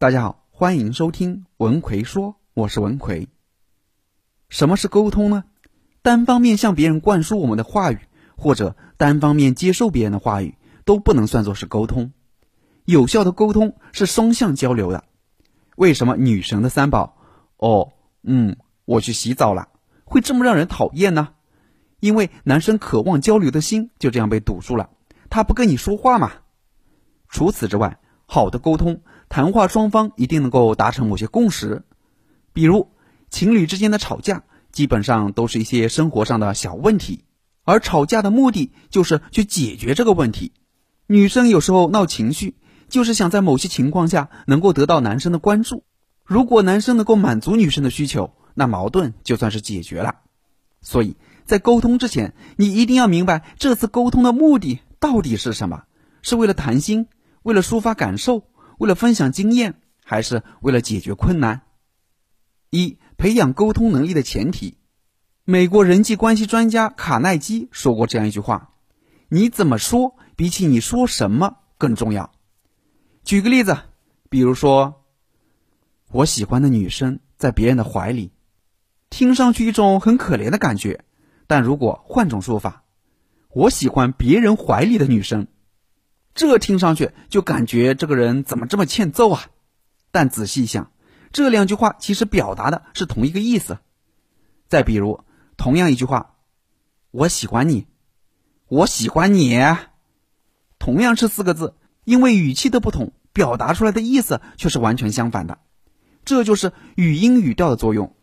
大家好，欢迎收听文奎说，我是文奎。什么是沟通呢？单方面向别人灌输我们的话语，或者单方面接受别人的话语，都不能算作是沟通。有效的沟通是双向交流的。为什么女神的三宝“哦，嗯，我去洗澡了”会这么让人讨厌呢？因为男生渴望交流的心就这样被堵住了，他不跟你说话嘛。除此之外，好的沟通。谈话双方一定能够达成某些共识，比如情侣之间的吵架，基本上都是一些生活上的小问题，而吵架的目的就是去解决这个问题。女生有时候闹情绪，就是想在某些情况下能够得到男生的关注。如果男生能够满足女生的需求，那矛盾就算是解决了。所以在沟通之前，你一定要明白这次沟通的目的到底是什么？是为了谈心，为了抒发感受？为了分享经验，还是为了解决困难？一、培养沟通能力的前提。美国人际关系专家卡耐基说过这样一句话：“你怎么说，比起你说什么更重要。”举个例子，比如说，我喜欢的女生在别人的怀里，听上去一种很可怜的感觉。但如果换种说法，我喜欢别人怀里的女生。这听上去就感觉这个人怎么这么欠揍啊？但仔细一想，这两句话其实表达的是同一个意思。再比如，同样一句话，“我喜欢你”，“我喜欢你”，同样是四个字，因为语气的不同，表达出来的意思却是完全相反的。这就是语音语调的作用。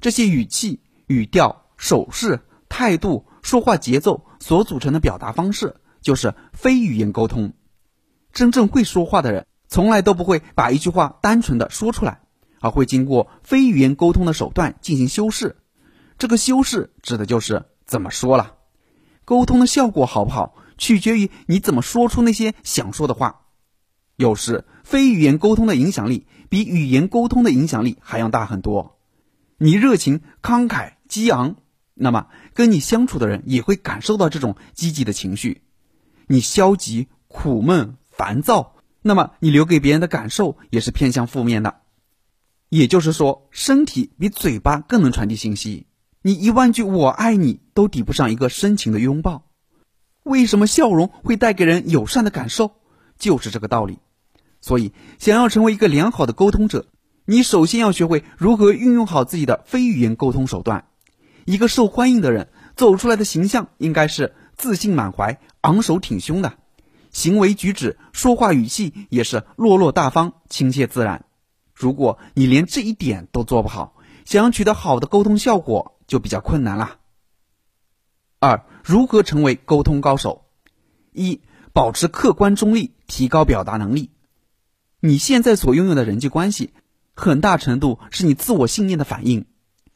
这些语气、语调、手势、态度、说话节奏所组成的表达方式，就是非语言沟通。真正会说话的人，从来都不会把一句话单纯的说出来，而会经过非语言沟通的手段进行修饰。这个修饰指的就是怎么说了。沟通的效果好不好，取决于你怎么说出那些想说的话。有时非语言沟通的影响力比语言沟通的影响力还要大很多。你热情、慷慨、激昂，那么跟你相处的人也会感受到这种积极的情绪。你消极、苦闷。烦躁，那么你留给别人的感受也是偏向负面的。也就是说，身体比嘴巴更能传递信息。你一万句“我爱你”都抵不上一个深情的拥抱。为什么笑容会带给人友善的感受？就是这个道理。所以，想要成为一个良好的沟通者，你首先要学会如何运用好自己的非语言沟通手段。一个受欢迎的人走出来的形象应该是自信满怀、昂首挺胸的。行为举止、说话语气也是落落大方、亲切自然。如果你连这一点都做不好，想要取得好的沟通效果就比较困难了。二、如何成为沟通高手？一、保持客观中立，提高表达能力。你现在所拥有的人际关系，很大程度是你自我信念的反应，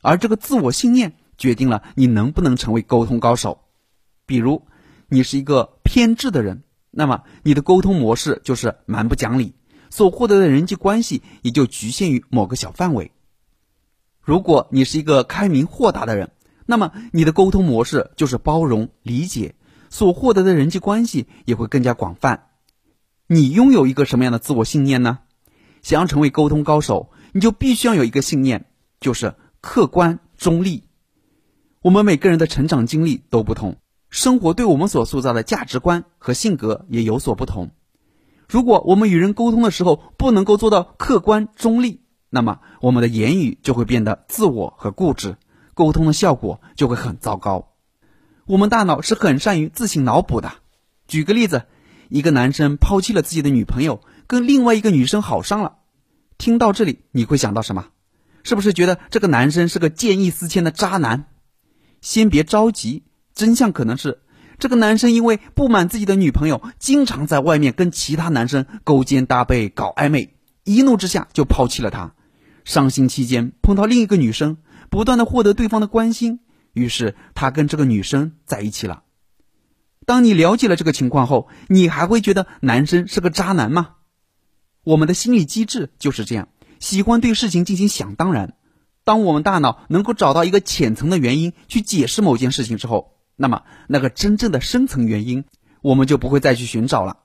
而这个自我信念决定了你能不能成为沟通高手。比如，你是一个偏执的人。那么你的沟通模式就是蛮不讲理，所获得的人际关系也就局限于某个小范围。如果你是一个开明豁达的人，那么你的沟通模式就是包容理解，所获得的人际关系也会更加广泛。你拥有一个什么样的自我信念呢？想要成为沟通高手，你就必须要有一个信念，就是客观中立。我们每个人的成长经历都不同。生活对我们所塑造的价值观和性格也有所不同。如果我们与人沟通的时候不能够做到客观中立，那么我们的言语就会变得自我和固执，沟通的效果就会很糟糕。我们大脑是很善于自行脑补的。举个例子，一个男生抛弃了自己的女朋友，跟另外一个女生好上了。听到这里，你会想到什么？是不是觉得这个男生是个见异思迁的渣男？先别着急。真相可能是，这个男生因为不满自己的女朋友经常在外面跟其他男生勾肩搭背搞暧昧，一怒之下就抛弃了他。伤心期间碰到另一个女生，不断的获得对方的关心，于是他跟这个女生在一起了。当你了解了这个情况后，你还会觉得男生是个渣男吗？我们的心理机制就是这样，喜欢对事情进行想当然。当我们大脑能够找到一个浅层的原因去解释某件事情之后，那么，那个真正的深层原因，我们就不会再去寻找了。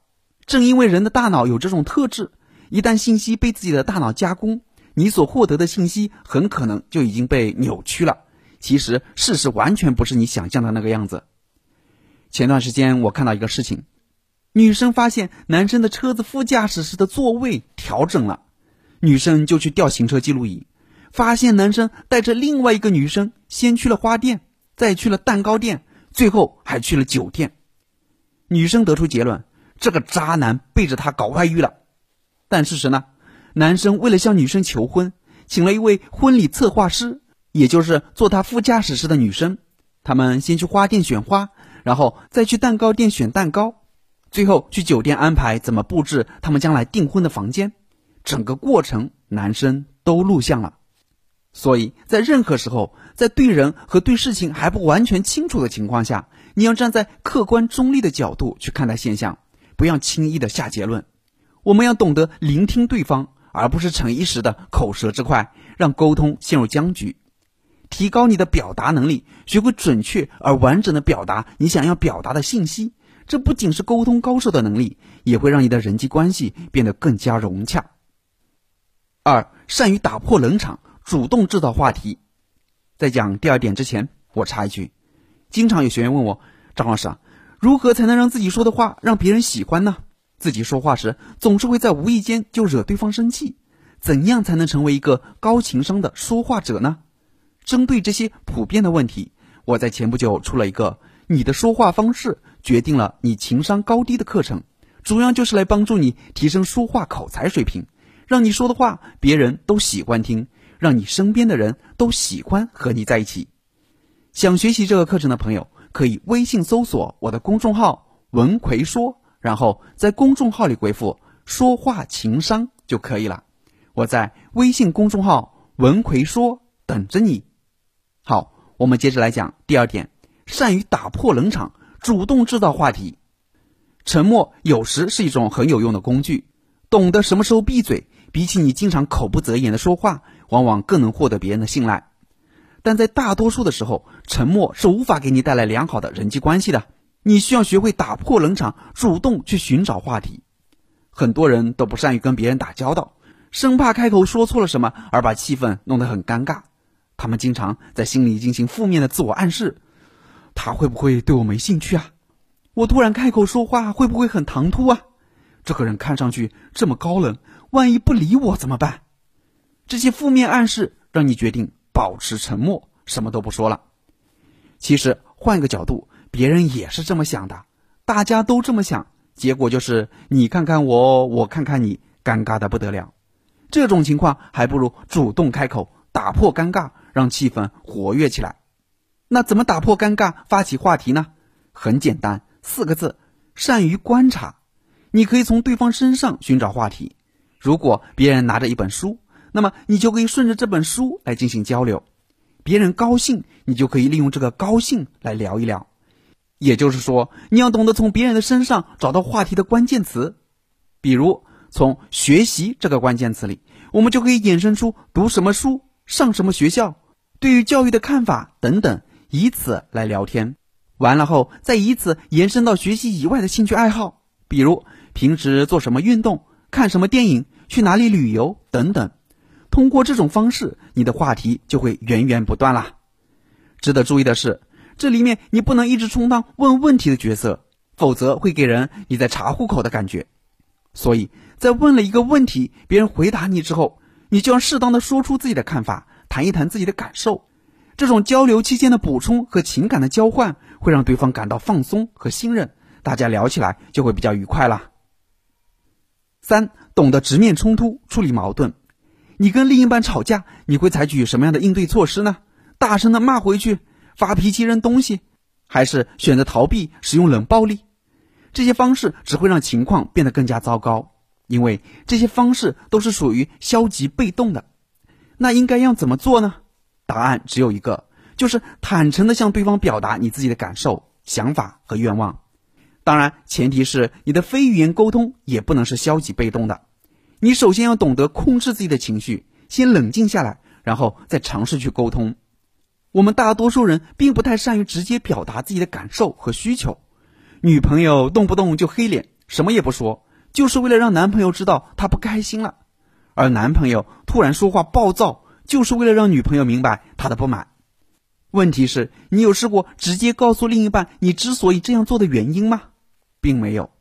正因为人的大脑有这种特质，一旦信息被自己的大脑加工，你所获得的信息很可能就已经被扭曲了。其实事实完全不是你想象的那个样子。前段时间我看到一个事情，女生发现男生的车子副驾驶室的座位调整了，女生就去调行车记录仪，发现男生带着另外一个女生先去了花店，再去了蛋糕店，最后还去了酒店。女生得出结论：这个渣男背着她搞外遇了。但事实呢？男生为了向女生求婚，请了一位婚礼策划师，也就是坐他副驾驶室的女生。他们先去花店选花。然后再去蛋糕店选蛋糕，最后去酒店安排怎么布置他们将来订婚的房间，整个过程男生都录像了。所以在任何时候，在对人和对事情还不完全清楚的情况下，你要站在客观中立的角度去看待现象，不要轻易的下结论。我们要懂得聆听对方，而不是逞一时的口舌之快，让沟通陷入僵局。提高你的表达能力，学会准确而完整的表达你想要表达的信息。这不仅是沟通高手的能力，也会让你的人际关系变得更加融洽。二，善于打破冷场，主动制造话题。在讲第二点之前，我插一句：经常有学员问我，张老师啊，如何才能让自己说的话让别人喜欢呢？自己说话时总是会在无意间就惹对方生气，怎样才能成为一个高情商的说话者呢？针对这些普遍的问题，我在前不久出了一个“你的说话方式决定了你情商高低”的课程，主要就是来帮助你提升说话口才水平，让你说的话别人都喜欢听，让你身边的人都喜欢和你在一起。想学习这个课程的朋友，可以微信搜索我的公众号“文奎说”，然后在公众号里回复“说话情商”就可以了。我在微信公众号“文奎说”等着你。好，我们接着来讲第二点，善于打破冷场，主动制造话题。沉默有时是一种很有用的工具，懂得什么时候闭嘴，比起你经常口不择言的说话，往往更能获得别人的信赖。但在大多数的时候，沉默是无法给你带来良好的人际关系的。你需要学会打破冷场，主动去寻找话题。很多人都不善于跟别人打交道，生怕开口说错了什么而把气氛弄得很尴尬。他们经常在心里进行负面的自我暗示，他会不会对我没兴趣啊？我突然开口说话会不会很唐突啊？这个人看上去这么高冷，万一不理我怎么办？这些负面暗示让你决定保持沉默，什么都不说了。其实换个角度，别人也是这么想的，大家都这么想，结果就是你看看我，我看看你，尴尬的不得了。这种情况还不如主动开口，打破尴尬。让气氛活跃起来，那怎么打破尴尬、发起话题呢？很简单，四个字：善于观察。你可以从对方身上寻找话题。如果别人拿着一本书，那么你就可以顺着这本书来进行交流。别人高兴，你就可以利用这个高兴来聊一聊。也就是说，你要懂得从别人的身上找到话题的关键词。比如，从“学习”这个关键词里，我们就可以衍生出读什么书、上什么学校。对于教育的看法等等，以此来聊天，完了后再以此延伸到学习以外的兴趣爱好，比如平时做什么运动、看什么电影、去哪里旅游等等。通过这种方式，你的话题就会源源不断啦。值得注意的是，这里面你不能一直充当问问题的角色，否则会给人你在查户口的感觉。所以在问了一个问题，别人回答你之后，你就要适当的说出自己的看法。谈一谈自己的感受，这种交流期间的补充和情感的交换，会让对方感到放松和信任，大家聊起来就会比较愉快啦。三，懂得直面冲突，处理矛盾。你跟另一半吵架，你会采取什么样的应对措施呢？大声的骂回去，发脾气扔东西，还是选择逃避，使用冷暴力？这些方式只会让情况变得更加糟糕，因为这些方式都是属于消极被动的。那应该要怎么做呢？答案只有一个，就是坦诚的向对方表达你自己的感受、想法和愿望。当然，前提是你的非语言沟通也不能是消极被动的。你首先要懂得控制自己的情绪，先冷静下来，然后再尝试去沟通。我们大多数人并不太善于直接表达自己的感受和需求。女朋友动不动就黑脸，什么也不说，就是为了让男朋友知道她不开心了；而男朋友突然说话暴躁，就是为了让女朋友明白他的不满。问题是，你有试过直接告诉另一半你之所以这样做的原因吗？并没有。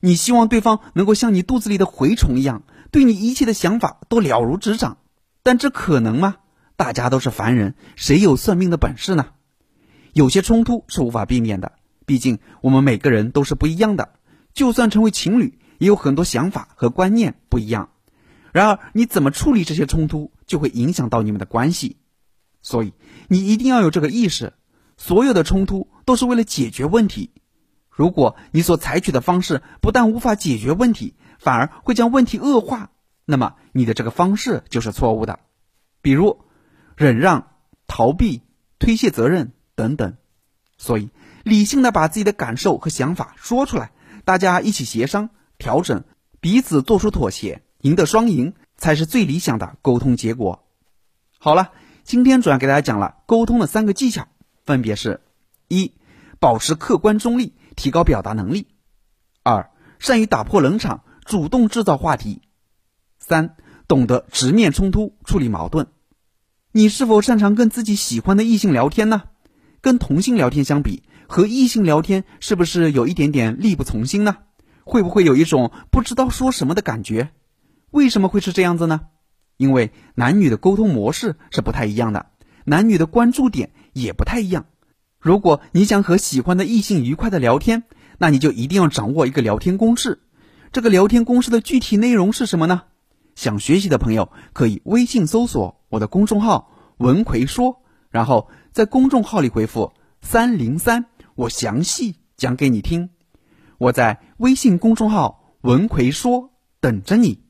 你希望对方能够像你肚子里的蛔虫一样，对你一切的想法都了如指掌，但这可能吗？大家都是凡人，谁有算命的本事呢？有些冲突是无法避免的，毕竟我们每个人都是不一样的。就算成为情侣，也有很多想法和观念不一样。然而，你怎么处理这些冲突，就会影响到你们的关系。所以，你一定要有这个意识：所有的冲突都是为了解决问题。如果你所采取的方式不但无法解决问题，反而会将问题恶化，那么你的这个方式就是错误的。比如，忍让、逃避、推卸责任等等。所以，理性的把自己的感受和想法说出来。大家一起协商、调整，彼此做出妥协，赢得双赢，才是最理想的沟通结果。好了，今天主要给大家讲了沟通的三个技巧，分别是：一、保持客观中立，提高表达能力；二、善于打破冷场，主动制造话题；三、懂得直面冲突，处理矛盾。你是否擅长跟自己喜欢的异性聊天呢？跟同性聊天相比？和异性聊天是不是有一点点力不从心呢？会不会有一种不知道说什么的感觉？为什么会是这样子呢？因为男女的沟通模式是不太一样的，男女的关注点也不太一样。如果你想和喜欢的异性愉快的聊天，那你就一定要掌握一个聊天公式。这个聊天公式的具体内容是什么呢？想学习的朋友可以微信搜索我的公众号“文奎说”，然后在公众号里回复“三零三”。我详细讲给你听，我在微信公众号“文奎说”等着你。